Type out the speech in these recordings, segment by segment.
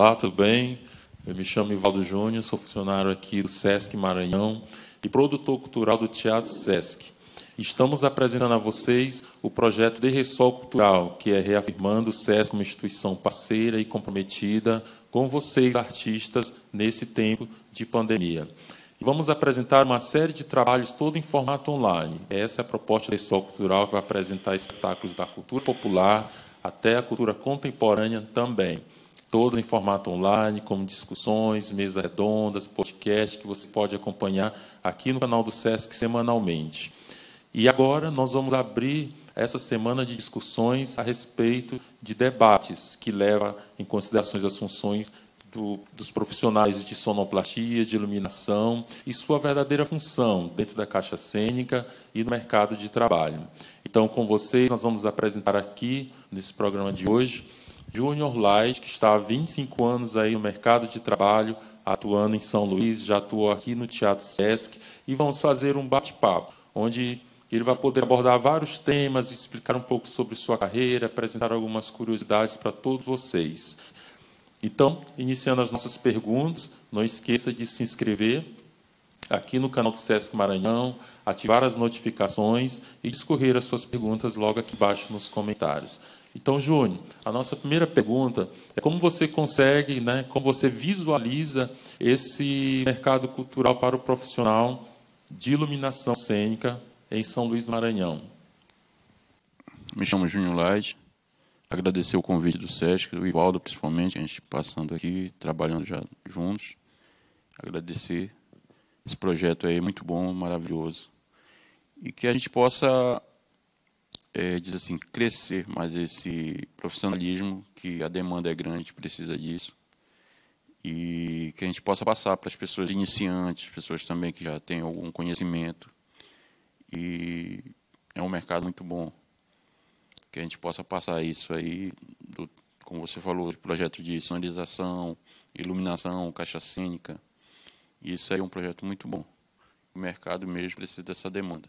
Olá, tudo bem? Eu me chamo Ivaldo Júnior, sou funcionário aqui do SESC Maranhão e produtor cultural do Teatro SESC. Estamos apresentando a vocês o projeto de Ressol Cultural, que é reafirmando o SESC como instituição parceira e comprometida com vocês, artistas, nesse tempo de pandemia. E vamos apresentar uma série de trabalhos, todo em formato online. Essa é a proposta do Ressol Cultural, que vai apresentar espetáculos da cultura popular até a cultura contemporânea também todas em formato online, como discussões, mesas redondas, podcast, que você pode acompanhar aqui no canal do SESC semanalmente. E agora nós vamos abrir essa semana de discussões a respeito de debates que leva em consideração as funções do, dos profissionais de sonoplastia, de iluminação e sua verdadeira função dentro da caixa cênica e no mercado de trabalho. Então, com vocês, nós vamos apresentar aqui, nesse programa de hoje, Júnior Light, que está há 25 anos aí no mercado de trabalho, atuando em São Luís, já atuou aqui no Teatro Sesc, e vamos fazer um bate-papo, onde ele vai poder abordar vários temas, explicar um pouco sobre sua carreira, apresentar algumas curiosidades para todos vocês. Então, iniciando as nossas perguntas, não esqueça de se inscrever aqui no canal do Sesc Maranhão, ativar as notificações e discorrer as suas perguntas logo aqui embaixo nos comentários. Então, Júnior, a nossa primeira pergunta é como você consegue, né, como você visualiza esse mercado cultural para o profissional de iluminação cênica em São Luís do Maranhão? Me chamo Júnior Light. Agradecer o convite do SESC, do Ivaldo principalmente, a gente passando aqui, trabalhando já juntos. Agradecer esse projeto aí, muito bom, maravilhoso. E que a gente possa é, diz assim, crescer mais esse profissionalismo, que a demanda é grande, precisa disso. E que a gente possa passar para as pessoas iniciantes, pessoas também que já têm algum conhecimento. E é um mercado muito bom. Que a gente possa passar isso aí, do, como você falou, projeto de sonorização, iluminação, caixa cênica. Isso aí é um projeto muito bom. O mercado mesmo precisa dessa demanda.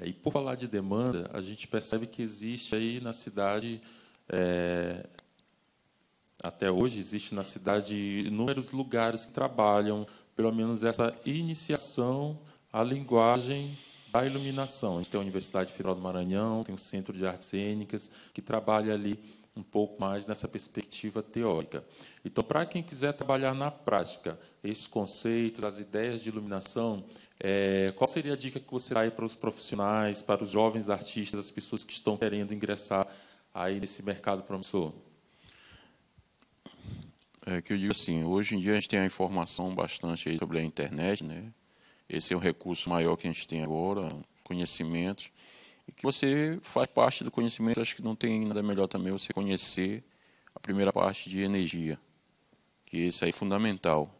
É, e por falar de demanda, a gente percebe que existe aí na cidade, é, até hoje, existe na cidade inúmeros lugares que trabalham, pelo menos essa iniciação à linguagem da iluminação. A gente tem a Universidade Federal do Maranhão, tem o Centro de Artes Cênicas, que trabalha ali um pouco mais nessa perspectiva teórica. Então, para quem quiser trabalhar na prática esses conceitos, as ideias de iluminação, é, qual seria a dica que você dá para os profissionais, para os jovens artistas, as pessoas que estão querendo ingressar aí nesse mercado promissor? É que eu digo assim, hoje em dia a gente tem a informação bastante sobre a internet, né? Esse é o recurso maior que a gente tem agora, conhecimentos e que você faz parte do conhecimento. Acho que não tem nada melhor também você conhecer a primeira parte de energia, que isso aí é fundamental.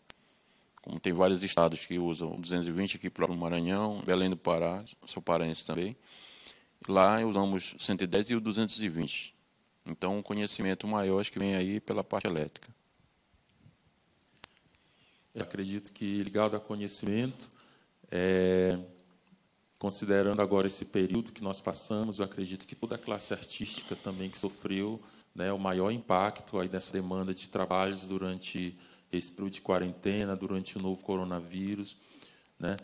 Como tem vários estados que usam o 220 aqui para o Maranhão, Belém do Pará, sou paraense também. Lá usamos o 110 e o 220. Então, um conhecimento maior acho que vem aí pela parte elétrica. Eu acredito que ligado a conhecimento, é, Considerando agora esse período que nós passamos, eu acredito que toda a classe artística também que sofreu né, o maior impacto aí dessa demanda de trabalhos durante esse período de quarentena, durante o novo coronavírus. Né?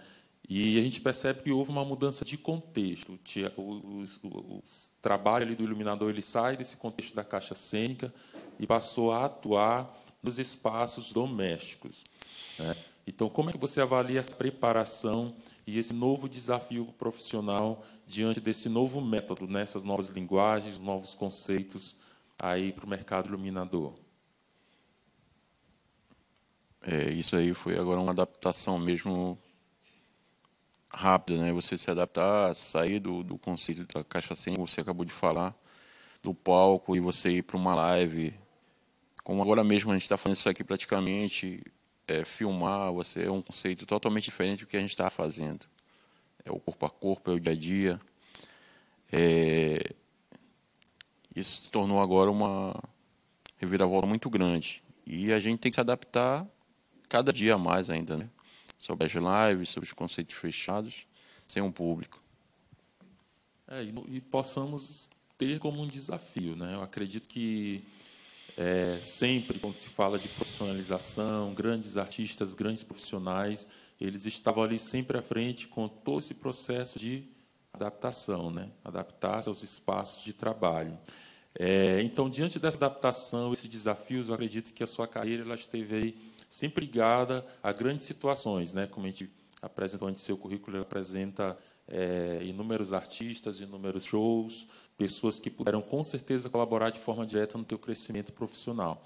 E a gente percebe que houve uma mudança de contexto. O, o, trabalho ali do iluminador ele sai desse contexto da caixa cênica e passou a atuar nos espaços domésticos. Né? Então, como é que você avalia essa preparação e esse novo desafio profissional diante desse novo método, nessas né? novas linguagens, novos conceitos aí para o mercado iluminador? É, isso aí foi agora uma adaptação mesmo rápida, né? Você se adaptar, sair do, do conceito da caixa cênica, você acabou de falar, do palco e você ir para uma live. Como agora mesmo a gente está fazendo isso aqui praticamente, é, filmar, você é um conceito totalmente diferente do que a gente está fazendo. É o corpo a corpo, é o dia a dia. É, isso se tornou agora uma reviravolta muito grande. E a gente tem que se adaptar cada dia mais ainda, né? Sobre as lives, sobre os conceitos fechados, sem um público. É, e, e possamos ter como um desafio, né? Eu acredito que É, sempre, quando se fala de profissionalização, grandes artistas, grandes profissionais, eles estavam ali sempre à frente com todo esse processo de adaptação, né? adaptar-se aos espaços de trabalho. É, então, diante dessa adaptação, esses desafios, eu acredito que a sua carreira ela esteve aí sempre ligada a grandes situações, né? como a gente apresentou antes, seu currículo apresenta é, inúmeros artistas, inúmeros shows, pessoas que puderam com certeza colaborar de forma direta no teu crescimento profissional.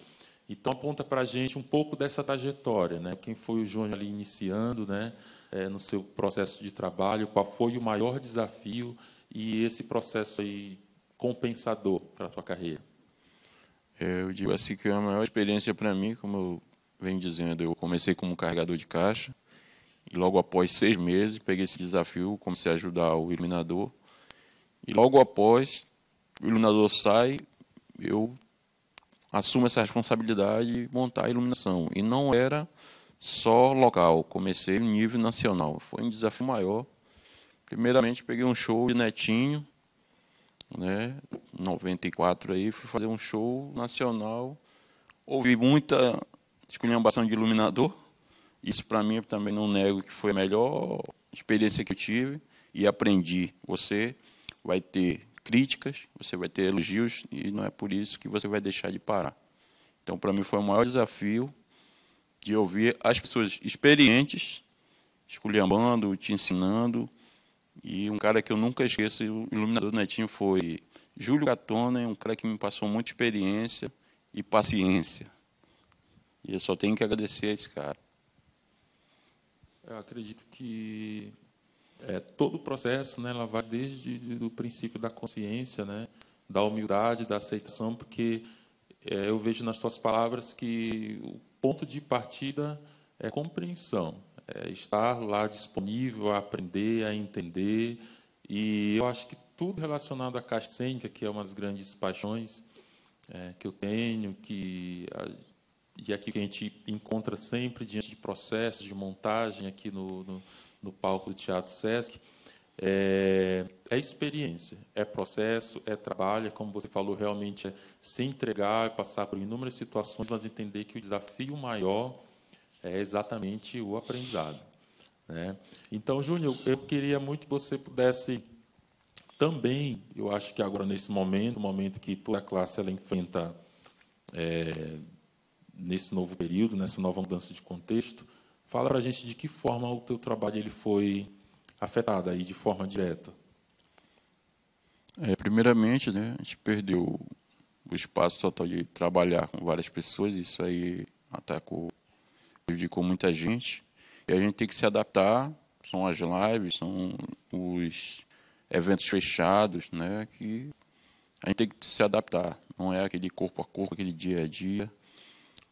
Então aponta para a gente um pouco dessa trajetória, né? Quem foi o Júnior ali iniciando, né? É, no seu processo de trabalho, qual foi o maior desafio e esse processo aí compensador para a tua carreira? É, eu digo assim que a maior experiência para mim, como eu venho dizendo, eu comecei como carregador de caixa e logo após seis meses peguei esse desafio, comecei a ajudar o iluminador e logo após o iluminador sai, eu assumo essa responsabilidade de montar a iluminação. E não era só local, comecei no nível nacional. Foi um desafio maior. Primeiramente peguei um show de Netinho, né, 94 aí, fui fazer um show nacional. Ouvi muita esculhambação de iluminador. Isso para mim também não nego que foi a melhor experiência que eu tive e aprendi. Você vai ter críticas, você vai ter elogios e não é por isso que você vai deixar de parar. Então, para mim foi o maior desafio de ouvir as pessoas experientes esculhambando, te ensinando. E um cara que eu nunca esqueço, o iluminador netinho, foi Júlio Gatona, um cara que me passou muita experiência e paciência. E eu só tenho que agradecer a esse cara. Eu acredito que é, todo o processo, né, ela vai desde o princípio da consciência, né, da humildade, da aceitação, porque é, eu vejo nas tuas palavras que o ponto de partida é compreensão, é estar lá disponível a aprender, a entender, e eu acho que tudo relacionado à caixa que é uma das grandes paixões é, que eu tenho, que e aqui que a gente encontra sempre diante de processos de montagem aqui no, no no palco do Teatro Sesc, é, é, experiência, é processo, é trabalho, é como você falou, realmente é se entregar, é passar por inúmeras situações, mas entender que o desafio maior é exatamente o aprendizado. Né? Então, Júnior, eu queria muito que você pudesse também, eu acho que agora nesse momento, momento que toda a classe ela enfrenta é, nesse novo período, nessa nova mudança de contexto, Fala para a gente de que forma o teu trabalho ele foi afetado aí de forma direta. É, primeiramente, né, a gente perdeu o espaço total de trabalhar com várias pessoas, isso aí atacou, prejudicou muita gente. E a gente tem que se adaptar, são as lives, são os eventos fechados, né, que a gente tem que se adaptar. Não é aquele corpo a corpo, aquele dia a dia.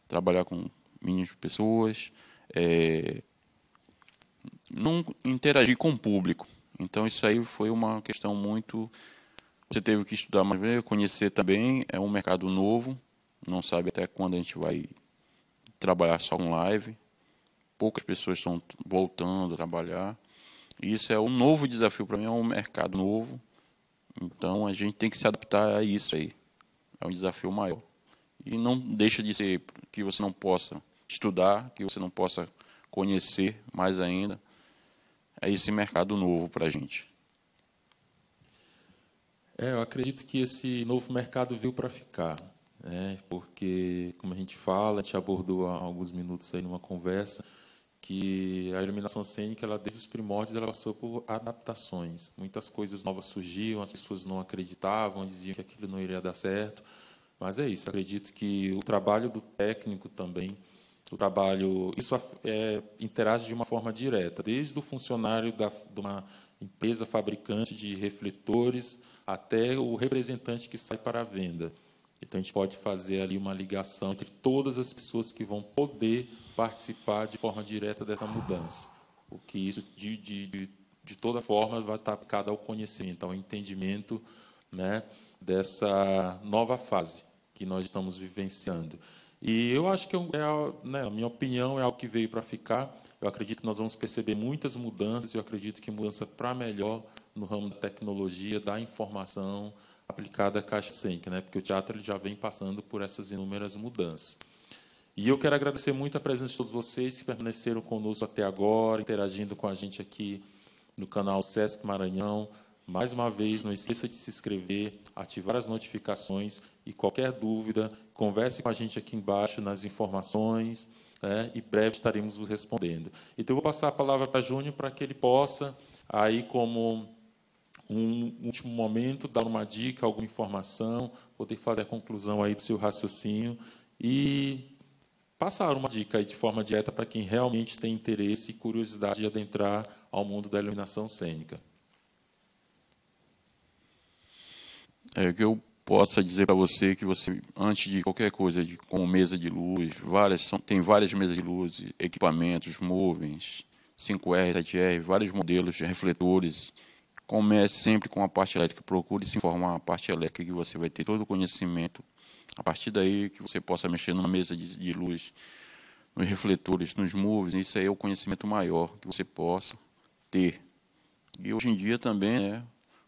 Trabalhar com de pessoas, é, não interagir com o público. Então isso aí foi uma questão muito. Você teve que estudar mais, conhecer também. É um mercado novo, não sabe até quando a gente vai trabalhar só com live. Poucas pessoas estão voltando a trabalhar. Isso é um novo desafio para mim, é um mercado novo. Então a gente tem que se adaptar a isso aí. É um desafio maior. E não deixa de ser que você não possa estudar, que você não possa conhecer mais ainda. É esse mercado novo para a gente. É, eu acredito que esse novo mercado veio para ficar, né? porque, como a gente fala, a gente abordou há alguns minutos aí numa conversa, que a iluminação cênica, ela, desde os primórdios, ela passou por adaptações. Muitas coisas novas surgiam, as pessoas não acreditavam, diziam que aquilo não iria dar certo. Mas é isso, acredito que o trabalho do técnico também, o trabalho, isso é, interage de uma forma direta, desde o funcionário da, de uma empresa fabricante de refletores até o representante que sai para a venda. Então, a gente pode fazer ali uma ligação entre todas as pessoas que vão poder participar de forma direta dessa mudança. O que isso, de, de, de, de toda forma, vai estar aplicado ao conhecimento, ao entendimento né, dessa nova fase que nós estamos vivenciando. E eu acho que, é, né, a minha opinião, é algo que veio para ficar. Eu acredito que nós vamos perceber muitas mudanças. Eu acredito que mudança para melhor no ramo da tecnologia, da informação, aplicada à Caixa Senc, né? porque o teatro ele já vem passando por essas inúmeras mudanças. E eu quero agradecer muito a presença de todos vocês que permaneceram conosco até agora, interagindo com a gente aqui no canal Sesc Maranhão. Mais uma vez, não esqueça de se inscrever, ativar as notificações e qualquer dúvida, converse com a gente aqui embaixo nas informações né, e breve estaremos respondendo. Então, eu vou passar a palavra para Júnior para que ele possa, aí como um último momento, dar uma dica, alguma informação, poder fazer a conclusão aí do seu raciocínio e passar uma dica aí de forma direta para quem realmente tem interesse e curiosidade de adentrar ao mundo da iluminação cênica. É que eu possa dizer para você que você, antes de qualquer coisa, de, como mesa de luz, várias, são, tem várias mesas de luz, equipamentos, móveis, 5R, 7R, vários modelos de refletores. Comece sempre com a parte elétrica, procure se informar a parte elétrica que você vai ter todo o conhecimento a partir daí que você possa mexer numa mesa de, de luz, nos refletores, nos moves, isso aí é o conhecimento maior que você possa ter. E hoje em dia também, né,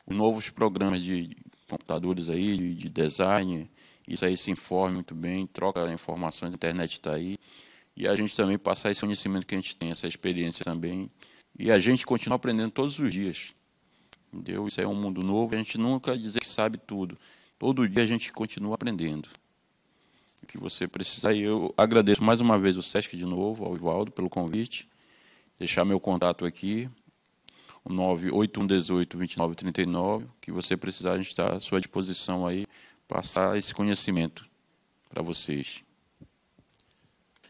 os novos programas de computadores aí, de, de design, isso aí se informe muito bem, troca informações, a internet está aí. E a gente também passar esse conhecimento que a gente tem, essa experiência também. E a gente continua aprendendo todos os dias. Entendeu? Isso é um mundo novo, a gente nunca dizer que sabe tudo. Todo dia a gente continua aprendendo. O que você precisar. E eu agradeço mais uma vez o Sesc de novo, ao Ivaldo, pelo convite. Deixar meu contato aqui, o 98118 2939. Que você precisar, a gente está à sua disposição aí, passar esse conhecimento para vocês.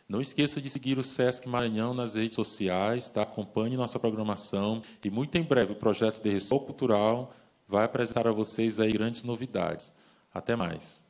Não esqueça de seguir o Sesc Maranhão nas redes sociais, tá? acompanhe nossa programação e muito em breve o projeto de Ressol Cultural vai apresentar a vocês aí grandes novidades. Até mais.